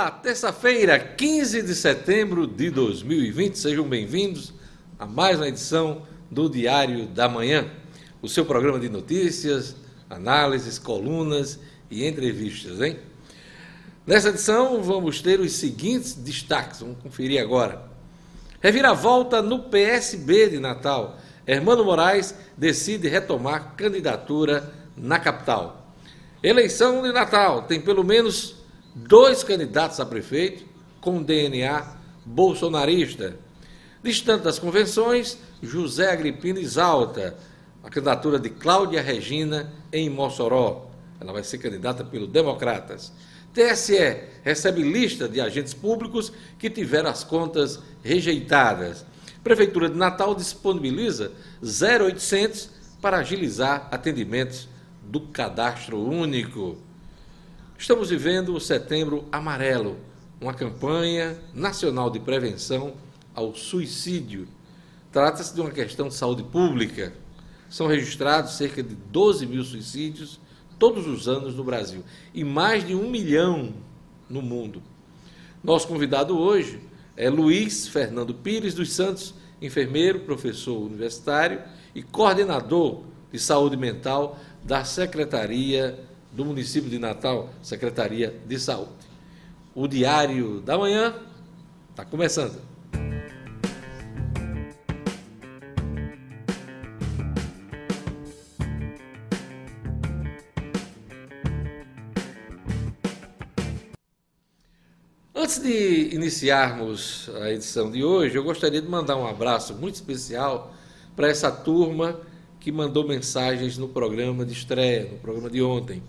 Olá, terça-feira, 15 de setembro de 2020. Sejam bem-vindos a mais uma edição do Diário da Manhã, o seu programa de notícias, análises, colunas e entrevistas, hein? Nessa edição vamos ter os seguintes destaques, vamos conferir agora. Reviravolta no PSB de Natal. Hermano Moraes decide retomar candidatura na capital. Eleição de Natal tem pelo menos dois candidatos a prefeito com DNA bolsonarista. Distante das convenções, José Agripino exalta a candidatura de Cláudia Regina em Mossoró. Ela vai ser candidata pelo Democratas. TSE recebe lista de agentes públicos que tiveram as contas rejeitadas. Prefeitura de Natal disponibiliza 0800 para agilizar atendimentos do cadastro único. Estamos vivendo o Setembro Amarelo, uma campanha nacional de prevenção ao suicídio. Trata-se de uma questão de saúde pública. São registrados cerca de 12 mil suicídios todos os anos no Brasil e mais de um milhão no mundo. Nosso convidado hoje é Luiz Fernando Pires dos Santos, enfermeiro, professor universitário e coordenador de saúde mental da Secretaria do município de Natal, Secretaria de Saúde. O Diário da Manhã está começando. Antes de iniciarmos a edição de hoje, eu gostaria de mandar um abraço muito especial para essa turma que mandou mensagens no programa de estreia, no programa de ontem.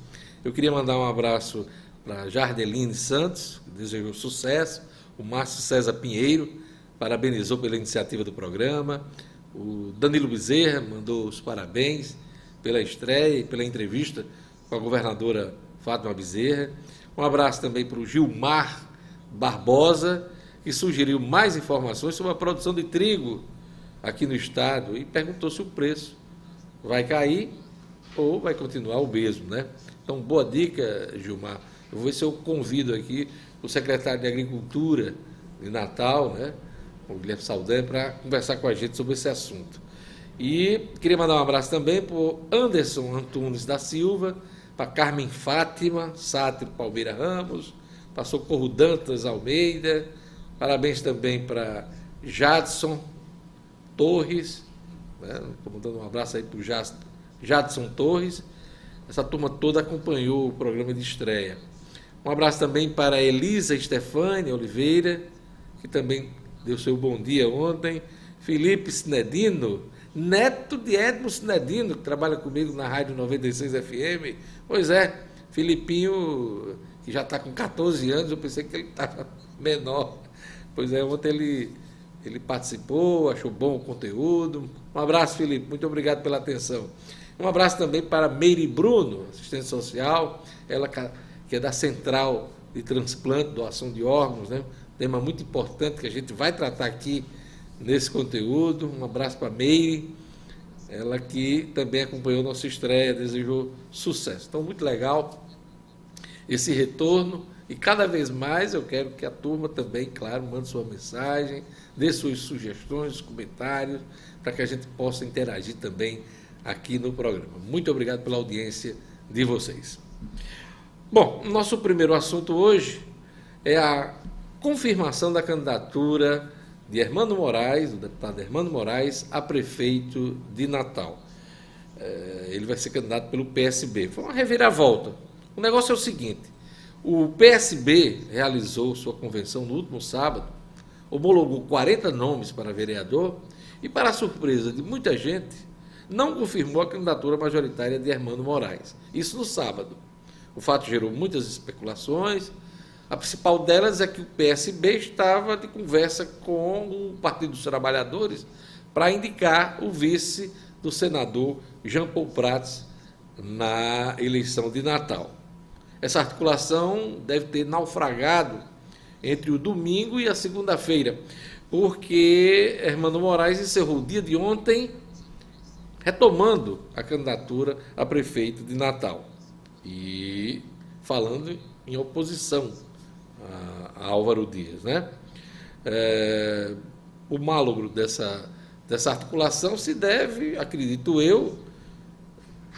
Eu queria mandar um abraço para Jardeline Santos, que desejou sucesso, o Márcio César Pinheiro, parabenizou pela iniciativa do programa, o Danilo Bezerra mandou os parabéns pela estreia e pela entrevista com a governadora Fátima Bezerra. Um abraço também para o Gilmar Barbosa, que sugeriu mais informações sobre a produção de trigo aqui no estado e perguntou se o preço vai cair ou vai continuar o mesmo, né? Então, boa dica, Gilmar. Eu vou ver se eu convido aqui o secretário de Agricultura de Natal, né, o Guilherme Saldanha, para conversar com a gente sobre esse assunto. E queria mandar um abraço também para o Anderson Antunes da Silva, para Carmen Fátima, Sátiro Palmeira Ramos, para Socorro Dantas Almeida, parabéns também para Jadson Torres, né, estou mandando um abraço aí para o Jadson Torres, essa turma toda acompanhou o programa de estreia. Um abraço também para Elisa Stefani Oliveira, que também deu seu bom dia ontem. Felipe Sinedino, neto de Edmo Sinedino, que trabalha comigo na Rádio 96 FM. Pois é, Filipinho, que já está com 14 anos, eu pensei que ele estava menor. Pois é, ontem ele, ele participou, achou bom o conteúdo. Um abraço, Felipe, muito obrigado pela atenção. Um abraço também para Meire Bruno, assistente social, ela que é da Central de Transplante, doação de órgãos, né? tema muito importante que a gente vai tratar aqui nesse conteúdo. Um abraço para Meire, ela que também acompanhou nossa estreia, desejou sucesso. Então, muito legal esse retorno. E cada vez mais eu quero que a turma também, claro, mande sua mensagem, dê suas sugestões, comentários, para que a gente possa interagir também aqui no programa. Muito obrigado pela audiência de vocês. Bom, nosso primeiro assunto hoje é a confirmação da candidatura de Hermano Moraes, do deputado Hermano Moraes, a prefeito de Natal. É, ele vai ser candidato pelo PSB. Foi uma reviravolta. O negócio é o seguinte: o PSB realizou sua convenção no último sábado, homologou 40 nomes para vereador e, para surpresa de muita gente, não confirmou a candidatura majoritária de Hermano Moraes. Isso no sábado. O fato gerou muitas especulações. A principal delas é que o PSB estava de conversa com o Partido dos Trabalhadores para indicar o vice do senador Jean Paul Prats na eleição de Natal. Essa articulação deve ter naufragado entre o domingo e a segunda-feira, porque Hermano Moraes encerrou o dia de ontem retomando a candidatura a prefeito de Natal e falando em oposição a, Álvaro Dias. Né? É, o malogro dessa, dessa articulação se deve, acredito eu,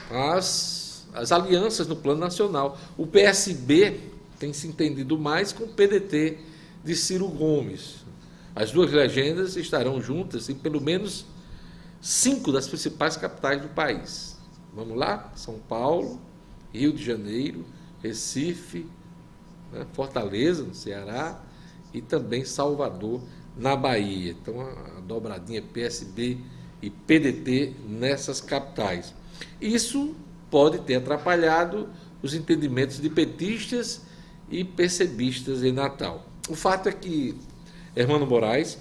às, às alianças no plano nacional. O PSB tem se entendido mais com o PDT de Ciro Gomes. As duas legendas estarão juntas em pelo menos cinco das principais capitais do país. Vamos lá? São Paulo, Rio de Janeiro, Recife, né? Fortaleza, no Ceará, e também Salvador, na Bahia. Então, a dobradinha PSB e PDT nessas capitais. Isso pode ter atrapalhado os entendimentos de petistas e percebistas em Natal. O fato é que Hermano Moraes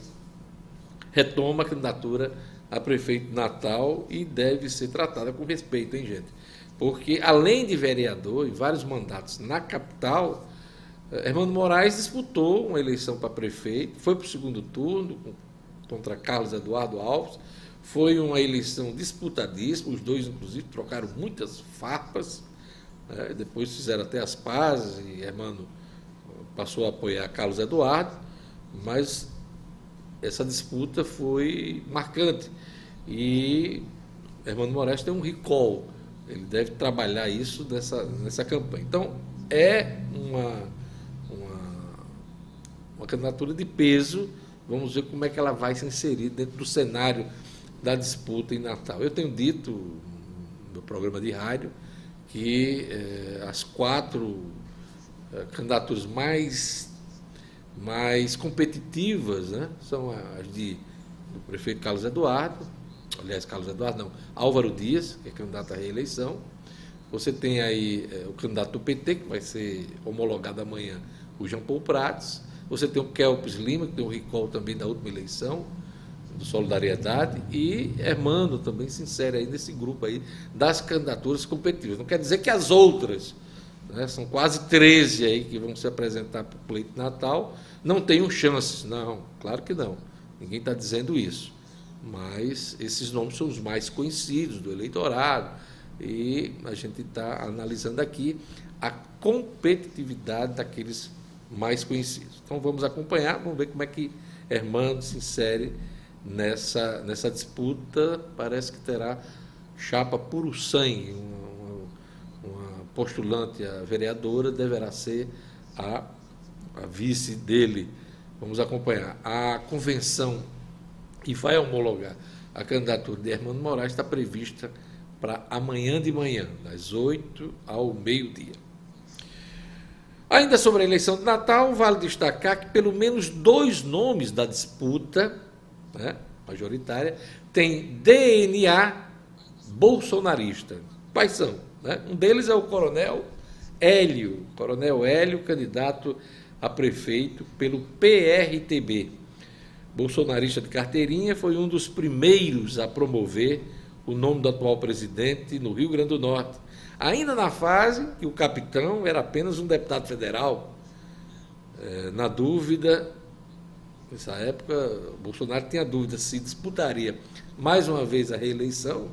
retoma a candidatura a prefeito Natal e deve ser tratada com respeito, hein, gente? Porque, além de vereador e vários mandatos na capital, eh, Hermano Moraes disputou uma eleição para prefeito, foi para o segundo turno contra Carlos Eduardo Alves, foi uma eleição disputadíssima, os dois, inclusive, trocaram muitas farpas, né? depois fizeram até as pazes, e Hermano passou a apoiar Carlos Eduardo, mas essa disputa foi marcante. E Hermano Moraes tem um recall, ele deve trabalhar isso nessa, nessa campanha. Então, é uma, uma, uma candidatura de peso, vamos ver como é que ela vai se inserir dentro do cenário da disputa em Natal. Eu tenho dito no programa de rádio que eh, as quatro eh, candidaturas mais mais competitivas né, são as de, do prefeito Carlos Eduardo, aliás, Carlos Eduardo não, Álvaro Dias, que é candidato à reeleição. Você tem aí é, o candidato do PT, que vai ser homologado amanhã, o João Paulo Prates. Você tem o Kelpes Lima, que tem o recall também da última eleição, do Solidariedade, e Hermano também se insere aí nesse grupo aí das candidaturas competitivas. Não quer dizer que as outras né, são quase 13 aí que vão se apresentar para o pleito natal, não tenham chances. Não, claro que não. Ninguém está dizendo isso. Mas esses nomes são os mais conhecidos do eleitorado e a gente está analisando aqui a competitividade daqueles mais conhecidos. Então vamos acompanhar, vamos ver como é que Hermano se insere nessa, nessa disputa. Parece que terá chapa puro sangue, postulante a vereadora deverá ser a, a vice dele. Vamos acompanhar. A convenção que vai homologar a candidatura de Hermano Moraes está prevista para amanhã de manhã, das 8 ao meio-dia. Ainda sobre a eleição de Natal, vale destacar que pelo menos dois nomes da disputa né, majoritária têm DNA bolsonarista. Quais são? Né? Um deles é o coronel Hélio, coronel Hélio, candidato a prefeito pelo PRTB. Bolsonarista de carteirinha, foi um dos primeiros a promover o nome do atual presidente no Rio Grande do Norte, ainda na fase que o capitão era apenas um deputado federal. É, na dúvida, nessa época, Bolsonaro tinha dúvida se disputaria mais uma vez a reeleição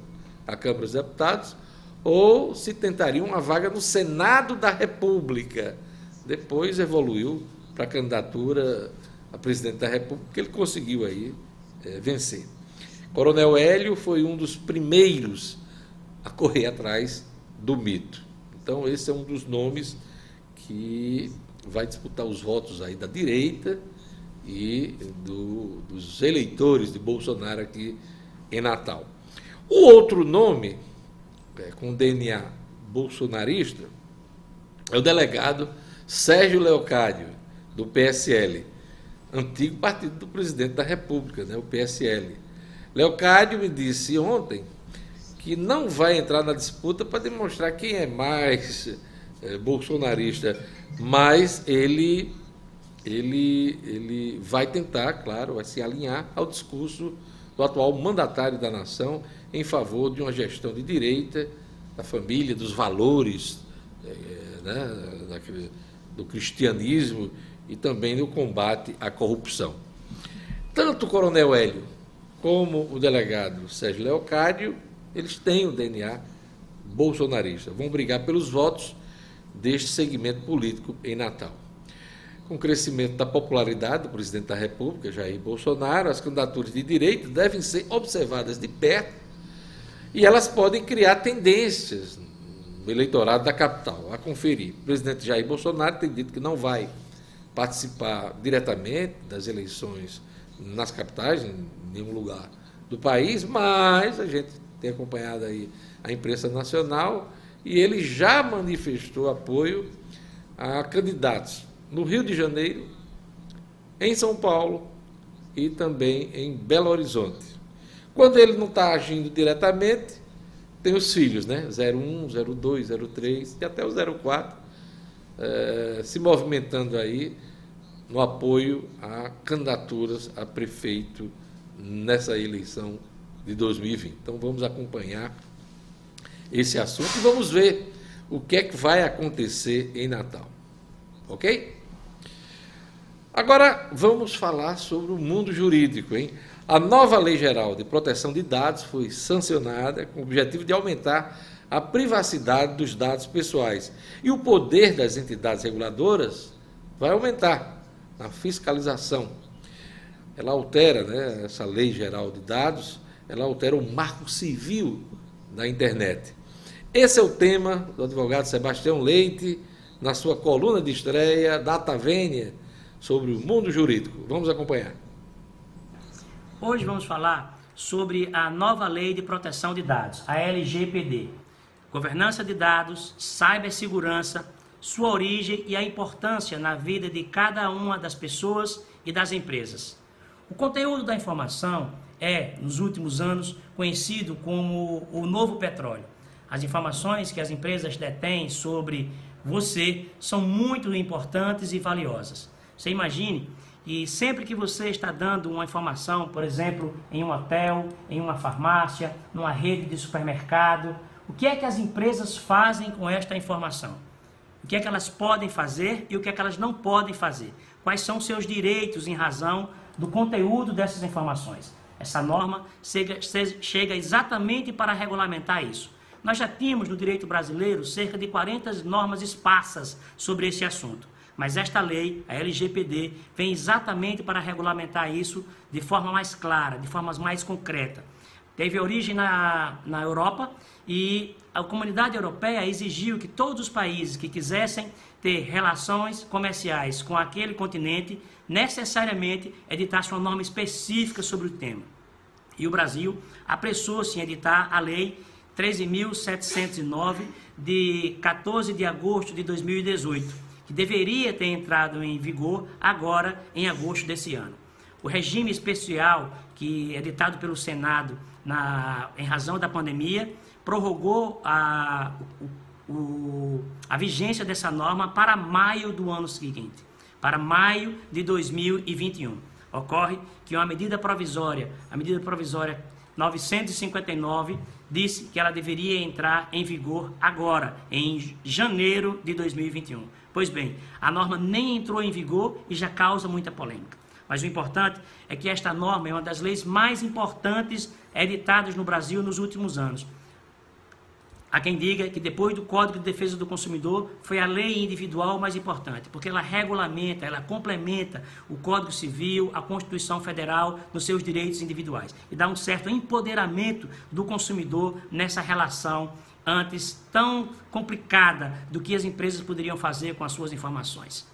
à Câmara dos Deputados ou se tentaria uma vaga no Senado da República. Depois evoluiu para a candidatura a presidente da República, que ele conseguiu aí é, vencer. Coronel Hélio foi um dos primeiros a correr atrás do mito. Então, esse é um dos nomes que vai disputar os votos aí da direita e do, dos eleitores de Bolsonaro aqui em Natal. O outro nome é, com DNA bolsonarista é o delegado Sérgio Leocádio, do PSL, antigo partido do presidente da República, né, o PSL. Leocádio me disse ontem que não vai entrar na disputa para demonstrar quem é mais é, bolsonarista, mas ele, ele, ele vai tentar, claro, vai se alinhar ao discurso do atual mandatário da nação em favor de uma gestão de direita, da família, dos valores é, né, do cristianismo e também do combate à corrupção. Tanto o coronel Hélio como o delegado Sérgio Leocádio, eles têm o DNA bolsonarista, vão brigar pelos votos deste segmento político em Natal. Com o crescimento da popularidade do presidente da República, Jair Bolsonaro, as candidaturas de direito devem ser observadas de perto e elas podem criar tendências no eleitorado da capital. A conferir. O presidente Jair Bolsonaro tem dito que não vai participar diretamente das eleições nas capitais, em nenhum lugar do país, mas a gente tem acompanhado aí a imprensa nacional e ele já manifestou apoio a candidatos no Rio de Janeiro, em São Paulo e também em Belo Horizonte. Quando ele não está agindo diretamente, tem os filhos, né? 01, 02, 03 e até o 04, eh, se movimentando aí no apoio a candidaturas a prefeito nessa eleição de 2020. Então vamos acompanhar esse assunto e vamos ver o que é que vai acontecer em Natal. Ok? Agora vamos falar sobre o mundo jurídico, hein? A nova Lei Geral de Proteção de Dados foi sancionada com o objetivo de aumentar a privacidade dos dados pessoais. E o poder das entidades reguladoras vai aumentar na fiscalização. Ela altera, né, essa lei geral de dados, ela altera o marco civil da internet. Esse é o tema do advogado Sebastião Leite, na sua coluna de estreia, Data Vênia, sobre o mundo jurídico. Vamos acompanhar. Hoje vamos falar sobre a nova lei de proteção de dados, a LGPD. Governança de dados, cibersegurança, sua origem e a importância na vida de cada uma das pessoas e das empresas. O conteúdo da informação é, nos últimos anos, conhecido como o novo petróleo. As informações que as empresas detêm sobre você são muito importantes e valiosas. Você imagine que sempre que você está dando uma informação, por exemplo, em um hotel, em uma farmácia, numa rede de supermercado, o que é que as empresas fazem com esta informação? o que é que elas podem fazer e o que é que elas não podem fazer. Quais são seus direitos em razão do conteúdo dessas informações. Essa norma chega, chega exatamente para regulamentar isso. Nós já tínhamos no direito brasileiro cerca de 40 normas esparsas sobre esse assunto. Mas esta lei, a LGPD, vem exatamente para regulamentar isso de forma mais clara, de forma mais concreta. Teve origem na, na Europa e a comunidade europeia exigiu que todos os países que quisessem ter relações comerciais com aquele continente necessariamente editassem uma norma específica sobre o tema. E o Brasil apressou-se em editar a Lei 13.709 de 14 de agosto de 2018, que deveria ter entrado em vigor agora em agosto desse ano. O regime especial que é editado pelo Senado na, em razão da pandemia prorrogou a, o, a vigência dessa norma para maio do ano seguinte, para maio de 2021. Ocorre que uma medida provisória, a medida provisória 959, disse que ela deveria entrar em vigor agora, em janeiro de 2021. Pois bem, a norma nem entrou em vigor e já causa muita polêmica. Mas o importante é que esta norma é uma das leis mais importantes editadas no Brasil nos últimos anos. Há quem diga que depois do Código de Defesa do Consumidor foi a lei individual mais importante, porque ela regulamenta, ela complementa o Código Civil, a Constituição Federal nos seus direitos individuais e dá um certo empoderamento do consumidor nessa relação antes tão complicada do que as empresas poderiam fazer com as suas informações.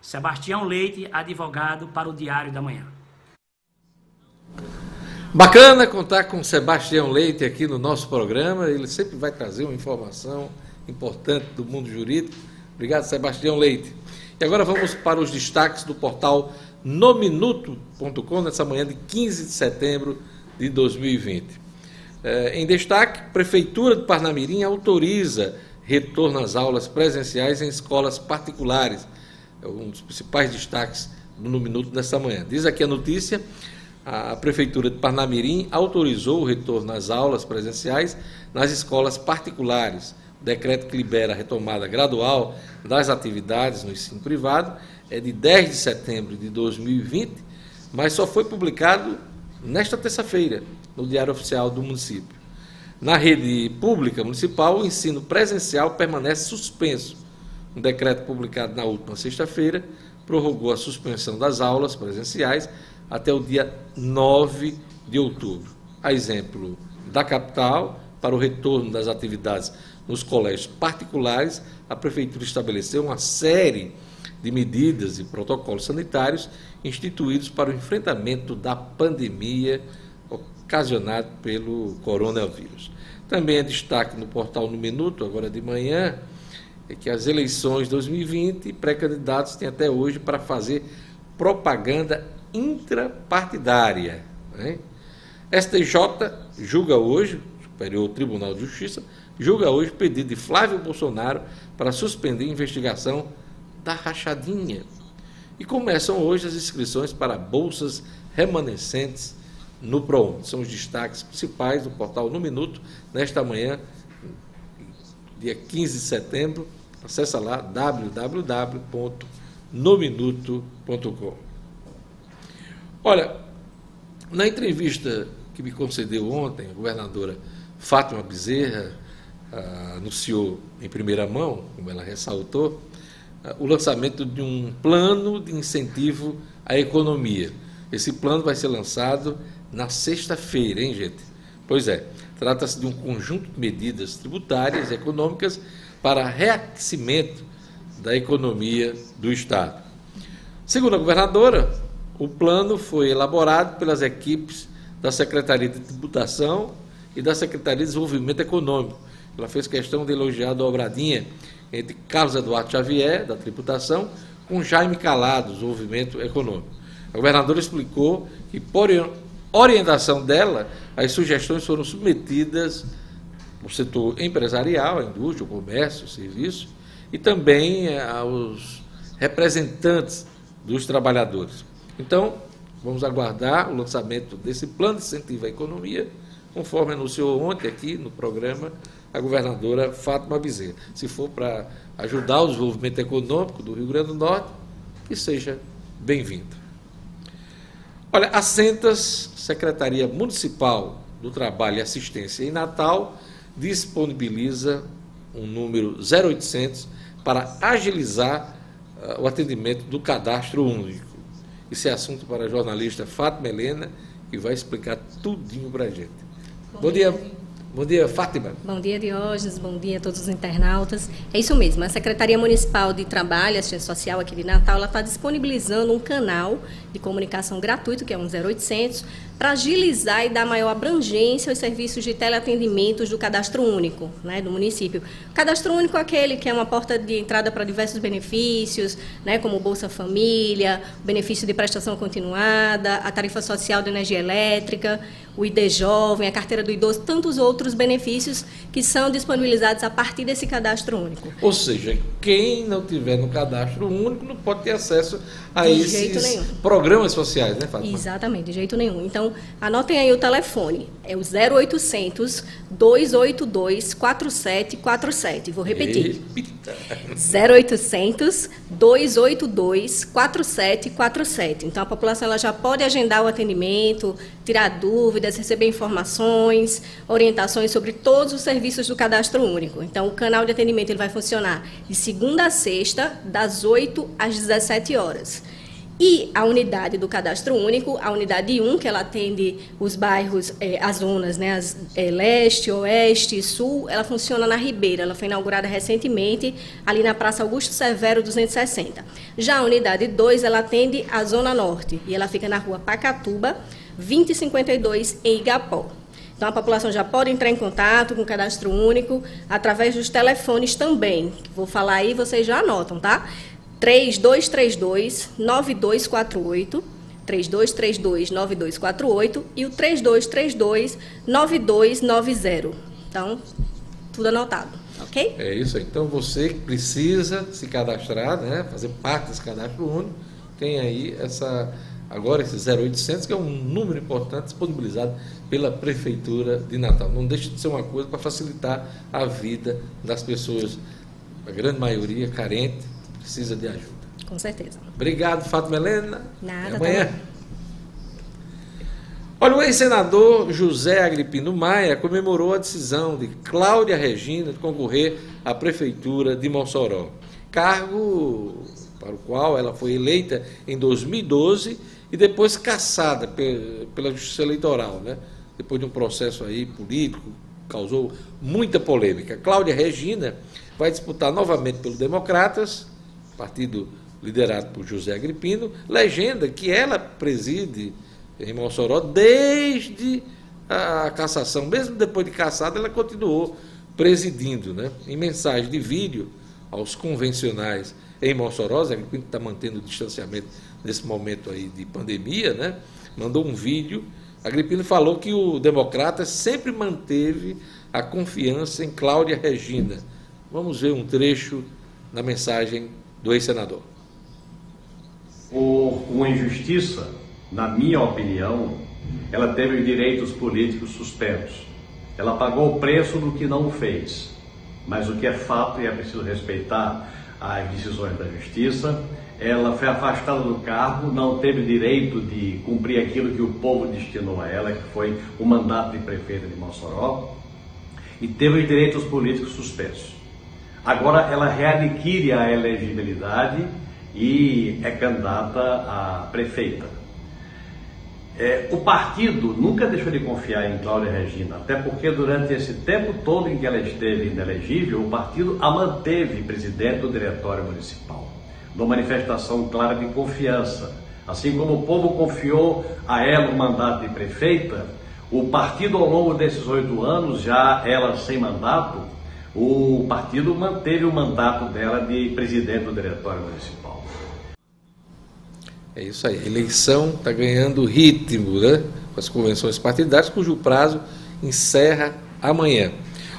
Sebastião Leite, advogado para o Diário da Manhã. Bacana contar com Sebastião Leite aqui no nosso programa. Ele sempre vai trazer uma informação importante do mundo jurídico. Obrigado, Sebastião Leite. E agora vamos para os destaques do portal nominuto.com nessa manhã de 15 de setembro de 2020. É, em destaque, Prefeitura de Parnamirim autoriza retorno às aulas presenciais em escolas particulares. É um dos principais destaques No Minuto nessa manhã. Diz aqui a notícia a Prefeitura de Parnamirim autorizou o retorno às aulas presenciais nas escolas particulares. O decreto que libera a retomada gradual das atividades no ensino privado é de 10 de setembro de 2020, mas só foi publicado nesta terça-feira no Diário Oficial do município. Na rede pública municipal, o ensino presencial permanece suspenso. Um decreto publicado na última sexta-feira prorrogou a suspensão das aulas presenciais até o dia 9 de outubro. A exemplo da capital, para o retorno das atividades nos colégios particulares, a Prefeitura estabeleceu uma série de medidas e protocolos sanitários instituídos para o enfrentamento da pandemia ocasionada pelo coronavírus. Também é destaque no portal No Minuto, agora de manhã, é que as eleições 2020, pré-candidatos têm até hoje para fazer propaganda intrapartidária. Né? STJ julga hoje, Superior Tribunal de Justiça, julga hoje pedido de Flávio Bolsonaro para suspender a investigação da rachadinha. E começam hoje as inscrições para bolsas remanescentes no PROON. São os destaques principais do portal No Minuto, nesta manhã, dia 15 de setembro. Acesse lá www.nominuto.com. Olha, na entrevista que me concedeu ontem, a governadora Fátima Bezerra ah, anunciou em primeira mão, como ela ressaltou, ah, o lançamento de um plano de incentivo à economia. Esse plano vai ser lançado na sexta-feira, hein, gente? Pois é, trata-se de um conjunto de medidas tributárias e econômicas para reaquecimento da economia do Estado. Segundo a governadora, o plano foi elaborado pelas equipes da Secretaria de Tributação e da Secretaria de Desenvolvimento Econômico. Ela fez questão de elogiar a dobradinha entre Carlos Eduardo Xavier, da tributação, com Jaime Calado, do desenvolvimento econômico. A governadora explicou que, por orientação dela, as sugestões foram submetidas ao setor empresarial, à indústria, ao comércio, ao serviço, e também eh, aos representantes dos trabalhadores. Então, vamos aguardar o lançamento desse plano de incentivo à economia, conforme anunciou ontem aqui no programa a governadora Fátima Bezerra. Se for para ajudar o desenvolvimento econômico do Rio Grande do Norte, que seja bem-vindo. Olha, a Centas, Secretaria Municipal do Trabalho e Assistência em Natal, disponibiliza um número 0800 para agilizar uh, o atendimento do cadastro único. Esse é assunto para a jornalista Fátima Helena, que vai explicar tudinho para a gente. Bom dia. Bom dia, Fátima. Bom dia, Diógenes. Bom dia a todos os internautas. É isso mesmo. A Secretaria Municipal de Trabalho Assistência Social aqui de Natal está disponibilizando um canal de comunicação gratuito, que é um 0800, para agilizar e dar maior abrangência aos serviços de teleatendimentos do cadastro único né, do município. O cadastro único é aquele que é uma porta de entrada para diversos benefícios, né, como Bolsa Família, benefício de prestação continuada, a tarifa social de energia elétrica, o ID Jovem, a carteira do idoso, tantos outros benefícios que são disponibilizados a partir desse cadastro único. Ou seja, quem não tiver no cadastro único não pode ter acesso a de esses programas sociais, né, Fátima? Exatamente, de jeito nenhum. Então, anotem aí o telefone. É o 0800 282 4747. Vou repetir. Repita. 0800 282 4747. Então, a população ela já pode agendar o atendimento, tirar dúvidas, receber informações, orientações sobre todos os serviços do cadastro único. Então, o canal de atendimento ele vai funcionar de segunda a sexta, das 8 às 17 horas. E a unidade do cadastro único, a unidade 1, que ela atende os bairros, eh, as zonas, né, as, eh, leste, oeste, sul, ela funciona na Ribeira. Ela foi inaugurada recentemente, ali na Praça Augusto Severo 260. Já a unidade 2, ela atende a zona norte, e ela fica na rua Pacatuba, 2052, em Igapó. Então, a população já pode entrar em contato com o cadastro único através dos telefones também. Vou falar aí, vocês já anotam, tá? 3232 9248 3232 9248 e o 3232 9290. Então, tudo anotado, ok? É isso. Então, você precisa se cadastrar, né, fazer parte desse cadastro único, tem aí essa agora esse 0800, que é um número importante disponibilizado pela Prefeitura de Natal. Não deixe de ser uma coisa para facilitar a vida das pessoas, a grande maioria carente, precisa de ajuda. Com certeza. Obrigado, Fátima Helena. Nada. Até amanhã. Tá Olha, o ex-senador José Agripino Maia comemorou a decisão de Cláudia Regina de concorrer à Prefeitura de Mossoró. Cargo para o qual ela foi eleita em 2012 e depois caçada pela Justiça Eleitoral, né? depois de um processo aí político, causou muita polêmica. Cláudia Regina vai disputar novamente pelo Democratas, partido liderado por José Agripino, legenda que ela preside em Mossoró desde a cassação, mesmo depois de caçada, ela continuou presidindo, né? Em mensagem de vídeo aos convencionais em Mossoró, Zé Agripino está mantendo o distanciamento nesse momento aí de pandemia, né? Mandou um vídeo. Agripino falou que o democrata sempre manteve a confiança em Cláudia Regina. Vamos ver um trecho da mensagem do ex-senador. Por uma injustiça, na minha opinião, ela teve os direitos políticos suspensos. Ela pagou o preço do que não fez. Mas o que é fato, e é preciso respeitar as decisões da justiça, ela foi afastada do cargo, não teve direito de cumprir aquilo que o povo destinou a ela, que foi o mandato de prefeita de Mossoró, e teve os direitos políticos suspensos. Agora ela readquire a elegibilidade e é candidata a prefeita. É, o partido nunca deixou de confiar em Cláudia Regina, até porque durante esse tempo todo em que ela esteve inelegível, o partido a manteve presidente do Diretório Municipal, numa manifestação clara de confiança. Assim como o povo confiou a ela o mandato de prefeita, o partido ao longo desses oito anos, já ela sem mandato, o partido manteve o mandato dela de presidente do Diretório Municipal. É isso aí. A eleição está ganhando ritmo né, com as convenções partidárias, cujo prazo encerra amanhã.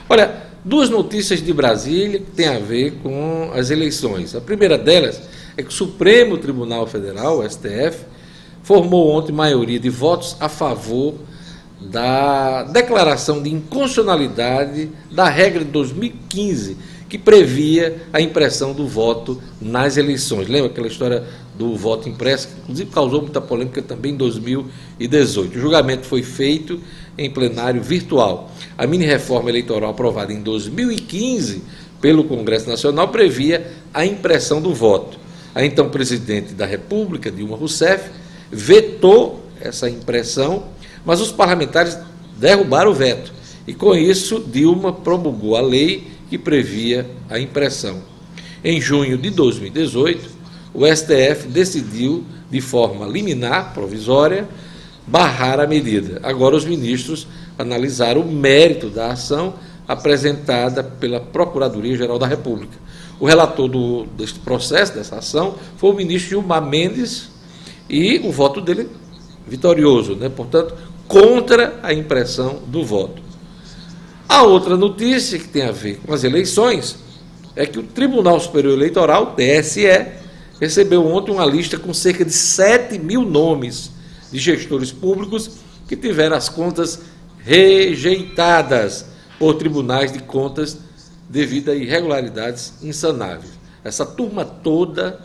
Olha, duas notícias de Brasília que têm a ver com as eleições. A primeira delas é que o Supremo Tribunal Federal, o STF, formou ontem maioria de votos a favor da declaração de inconstitucionalidade da regra de 2015 que previa a impressão do voto nas eleições. Lembra aquela história do voto impresso, que inclusive causou muita polêmica também em 2018. O julgamento foi feito em plenário virtual. A mini-reforma eleitoral aprovada em 2015 pelo Congresso Nacional previa a impressão do voto. A então presidente da República, Dilma Rousseff, vetou essa impressão, mas os parlamentares derrubaram o veto. E com isso, Dilma promulgou a lei que previa a impressão. Em junho de 2018, o STF decidiu, de forma liminar, provisória, barrar a medida. Agora, os ministros analisaram o mérito da ação apresentada pela Procuradoria-Geral da República. O relator do, deste processo, dessa ação, foi o ministro Gilmar Mendes e o voto dele vitorioso, né? portanto, contra a impressão do voto. A outra notícia que tem a ver com as eleições é que o Tribunal Superior Eleitoral, TSE, recebeu ontem uma lista com cerca de 7 mil nomes de gestores públicos que tiveram as contas rejeitadas por tribunais de contas devido a irregularidades insanáveis. Essa turma toda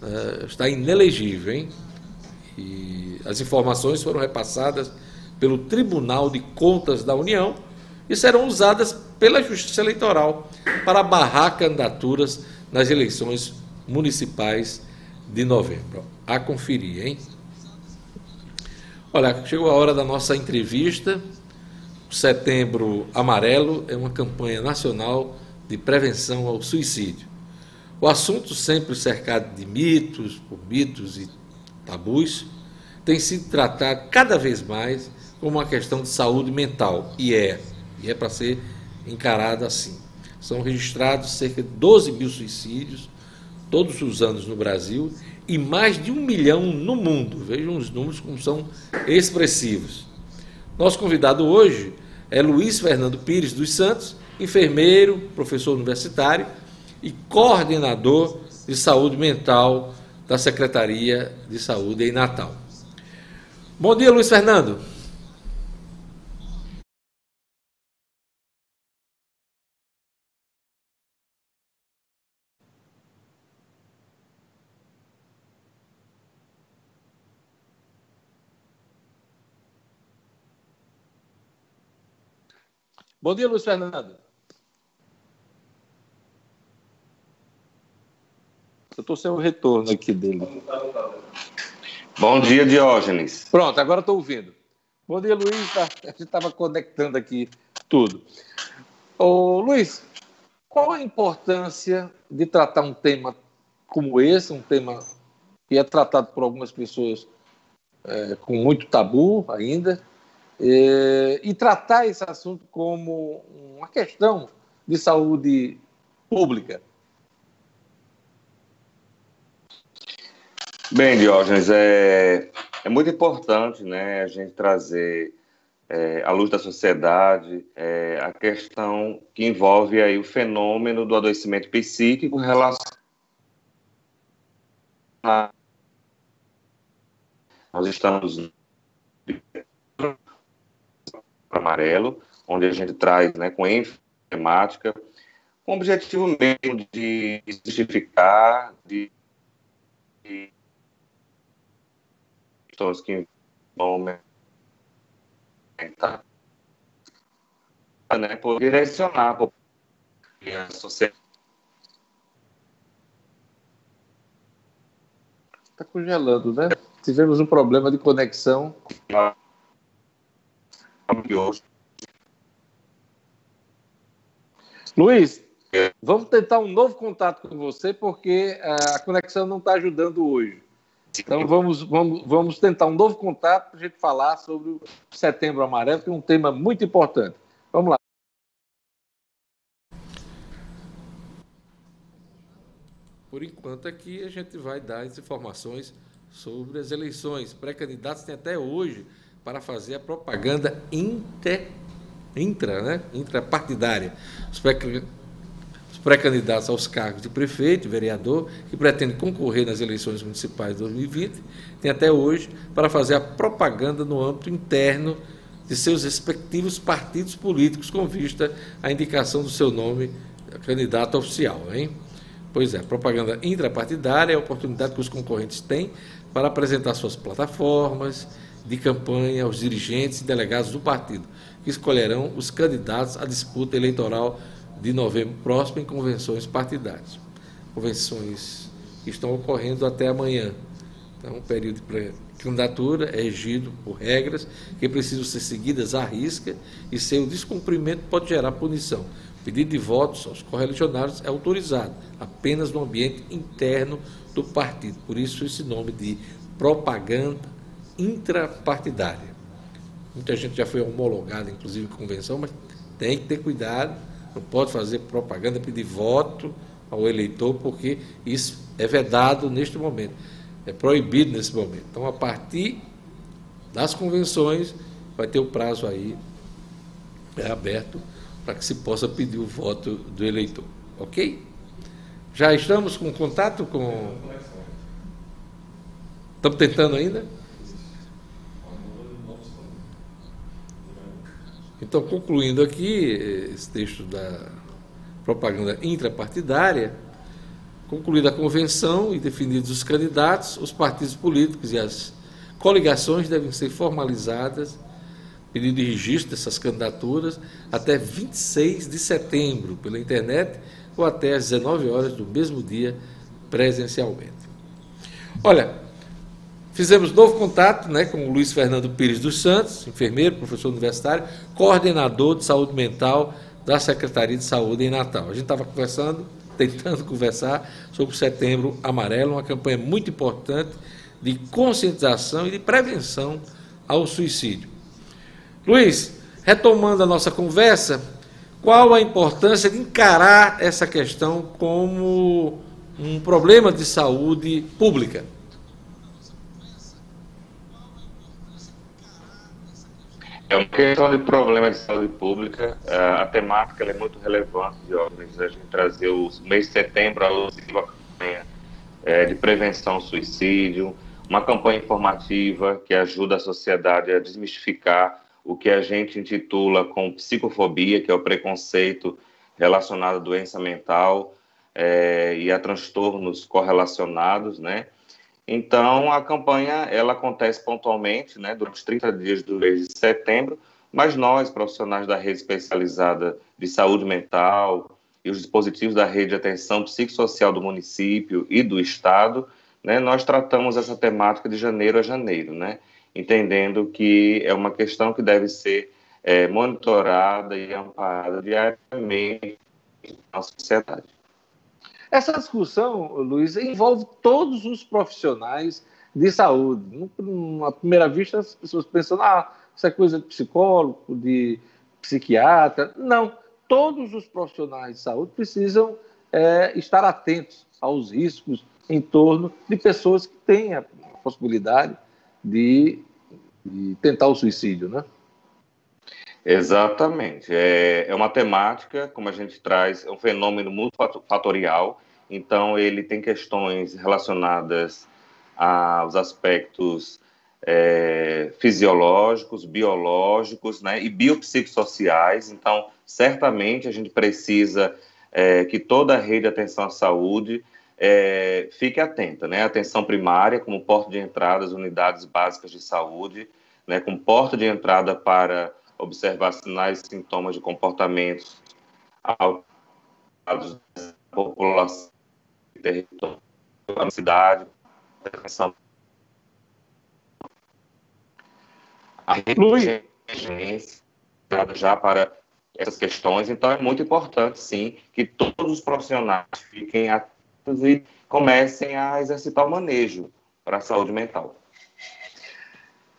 uh, está inelegível, hein? E as informações foram repassadas pelo Tribunal de Contas da União e serão usadas pela Justiça Eleitoral para barrar candidaturas nas eleições municipais de novembro. A conferir, hein? Olha, chegou a hora da nossa entrevista. Setembro Amarelo é uma campanha nacional de prevenção ao suicídio. O assunto, sempre cercado de mitos, por mitos e tabus, tem sido tratado cada vez mais como uma questão de saúde mental, e é, e é para ser encarado assim. São registrados cerca de 12 mil suicídios todos os anos no Brasil e mais de um milhão no mundo. Vejam os números como são expressivos. Nosso convidado hoje é Luiz Fernando Pires dos Santos, enfermeiro, professor universitário e coordenador de saúde mental da Secretaria de Saúde em Natal. Bom dia, Luiz Fernando. Bom dia, Luiz Fernando. estou sem o retorno aqui dele. Bom dia, Diógenes. Pronto, agora estou ouvindo. Bom dia, Luiz. Tá, a gente estava conectando aqui tudo. Ô, Luiz, qual a importância de tratar um tema como esse, um tema que é tratado por algumas pessoas é, com muito tabu ainda, é, e tratar esse assunto como uma questão de saúde pública? Bem, Diógenes, é, é muito importante né, a gente trazer é, à luz da sociedade é, a questão que envolve aí o fenômeno do adoecimento psíquico relacionado. Nós estamos amarelo, onde a gente traz né, com ênfase temática, com o objetivo mesmo de justificar, de questões que vão aumentar, né, por direcionar a sociedade. Está congelando, né? Tivemos um problema de conexão. Luiz, vamos tentar um novo contato com você, porque a conexão não está ajudando hoje. Então vamos, vamos, vamos tentar um novo contato para a gente falar sobre o Setembro Amarelo, que é um tema muito importante. Vamos lá. Por enquanto aqui a gente vai dar as informações sobre as eleições. Pré-candidatos têm até hoje para fazer a propaganda inter, intra, né? intrapartidária. Os pré-candidatos aos cargos de prefeito e vereador que pretendem concorrer nas eleições municipais de 2020 têm até hoje para fazer a propaganda no âmbito interno de seus respectivos partidos políticos com vista à indicação do seu nome candidato oficial, hein? Pois é, propaganda intrapartidária é a oportunidade que os concorrentes têm para apresentar suas plataformas de campanha aos dirigentes e delegados do partido, que escolherão os candidatos à disputa eleitoral de novembro próximo em convenções partidárias. Convenções que estão ocorrendo até amanhã. Então, o período de candidatura é regido por regras que precisam ser seguidas à risca e seu descumprimento pode gerar punição. Pedido de votos aos correligionários é autorizado apenas no ambiente interno do partido. Por isso, esse nome de propaganda intrapartidária. Muita gente já foi homologada, inclusive, em convenção, mas tem que ter cuidado não pode fazer propaganda, pedir voto ao eleitor, porque isso é vedado neste momento, é proibido nesse momento. Então, a partir das convenções, vai ter o prazo aí é aberto para que se possa pedir o voto do eleitor. Ok? Já estamos com contato com. Estamos tentando ainda? Então, concluindo aqui esse texto da propaganda intrapartidária, concluída a convenção e definidos os candidatos, os partidos políticos e as coligações devem ser formalizadas, pedido de registro dessas candidaturas, até 26 de setembro, pela internet ou até às 19 horas do mesmo dia, presencialmente. Olha, Fizemos novo contato né, com o Luiz Fernando Pires dos Santos, enfermeiro, professor universitário, coordenador de saúde mental da Secretaria de Saúde em Natal. A gente estava conversando, tentando conversar sobre o Setembro Amarelo, uma campanha muito importante de conscientização e de prevenção ao suicídio. Luiz, retomando a nossa conversa, qual a importância de encarar essa questão como um problema de saúde pública? É uma questão de problema de saúde pública. É, a temática é muito relevante, Diógenes. A gente trazer o mês de setembro alusivo à campanha é, de prevenção ao suicídio, uma campanha informativa que ajuda a sociedade a desmistificar o que a gente intitula com psicofobia, que é o preconceito relacionado à doença mental é, e a transtornos correlacionados, né? Então, a campanha ela acontece pontualmente, né, durante 30 dias do mês de setembro, mas nós, profissionais da rede especializada de saúde mental e os dispositivos da rede de atenção psicossocial do município e do estado, né, nós tratamos essa temática de janeiro a janeiro, né, entendendo que é uma questão que deve ser é, monitorada e amparada diariamente na sociedade. Essa discussão, Luiz, envolve todos os profissionais de saúde. Numa primeira vista, as pessoas pensam, ah, isso é coisa de psicólogo, de psiquiatra. Não, todos os profissionais de saúde precisam é, estar atentos aos riscos em torno de pessoas que têm a possibilidade de, de tentar o suicídio, né? Exatamente. É, é uma temática, como a gente traz, é um fenômeno multifatorial, então ele tem questões relacionadas aos aspectos é, fisiológicos, biológicos né, e biopsicossociais. Então, certamente a gente precisa é, que toda a rede de atenção à saúde é, fique atenta, né? Atenção primária, como porta de entrada às unidades básicas de saúde, né, com porta de entrada para observar sinais e sintomas de comportamentos alterados da população, território, da cidade, atenção a rede já para essas questões, então é muito importante, sim, que todos os profissionais fiquem atentos e comecem a exercitar o manejo para a saúde mental.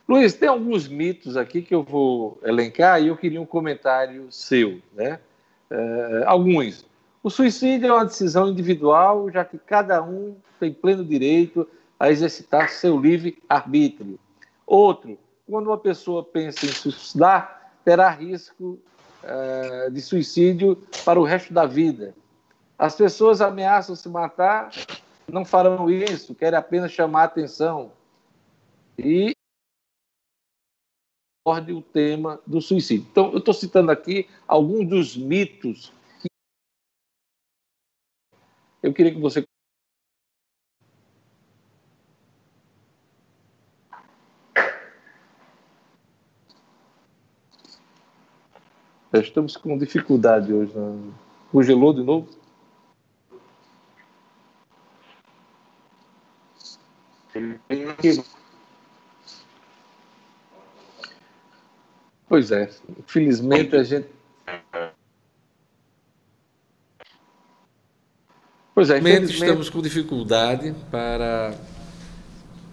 Luiz, tem alguns mitos aqui que eu vou elencar e eu queria um comentário seu, né? É, alguns. O suicídio é uma decisão individual, já que cada um tem pleno direito a exercitar seu livre arbítrio. Outro, quando uma pessoa pensa em suicidar, terá risco uh, de suicídio para o resto da vida. As pessoas ameaçam se matar, não farão isso, querem apenas chamar a atenção. E o tema do suicídio. Então, eu estou citando aqui alguns dos mitos eu queria que você Estamos com dificuldade hoje. Né? Congelou de novo? Pois é, infelizmente a gente. Pois é, infelizmente estamos com dificuldade para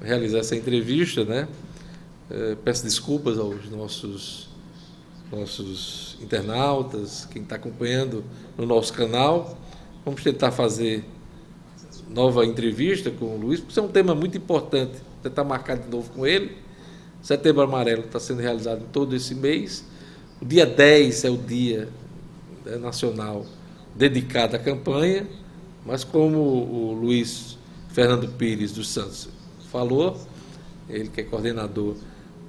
realizar essa entrevista, né? Eh, peço desculpas aos nossos nossos internautas, quem está acompanhando no nosso canal. Vamos tentar fazer nova entrevista com o Luiz, porque isso é um tema muito importante. Vou tentar marcar de novo com ele. Setembro Amarelo está sendo realizado todo esse mês. O dia 10 é o dia né, nacional dedicado à campanha, mas como o Luiz Fernando Pires dos Santos falou, ele que é coordenador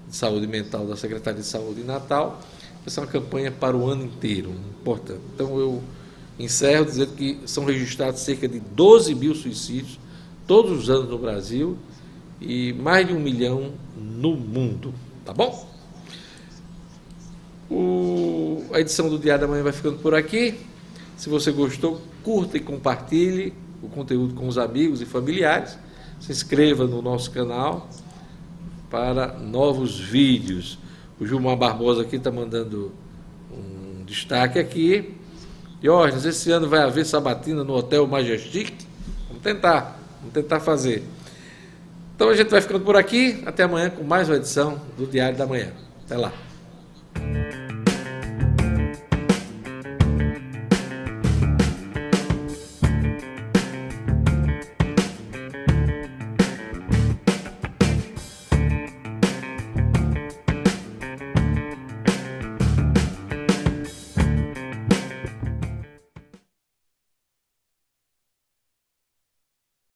de saúde mental da Secretaria de Saúde em Natal, essa é uma campanha para o ano inteiro, importante. Então eu encerro dizendo que são registrados cerca de 12 mil suicídios todos os anos no Brasil e mais de um milhão no mundo. Tá bom? O, a edição do Diário da Manhã vai ficando por aqui. Se você gostou, curta e compartilhe o conteúdo com os amigos e familiares. Se inscreva no nosso canal para novos vídeos. O Gilmar Barbosa aqui está mandando um destaque aqui. Diógenes, esse ano vai haver sabatina no Hotel Majestic? Vamos tentar, vamos tentar fazer. Então a gente vai ficando por aqui. Até amanhã com mais uma edição do Diário da Manhã. Até lá.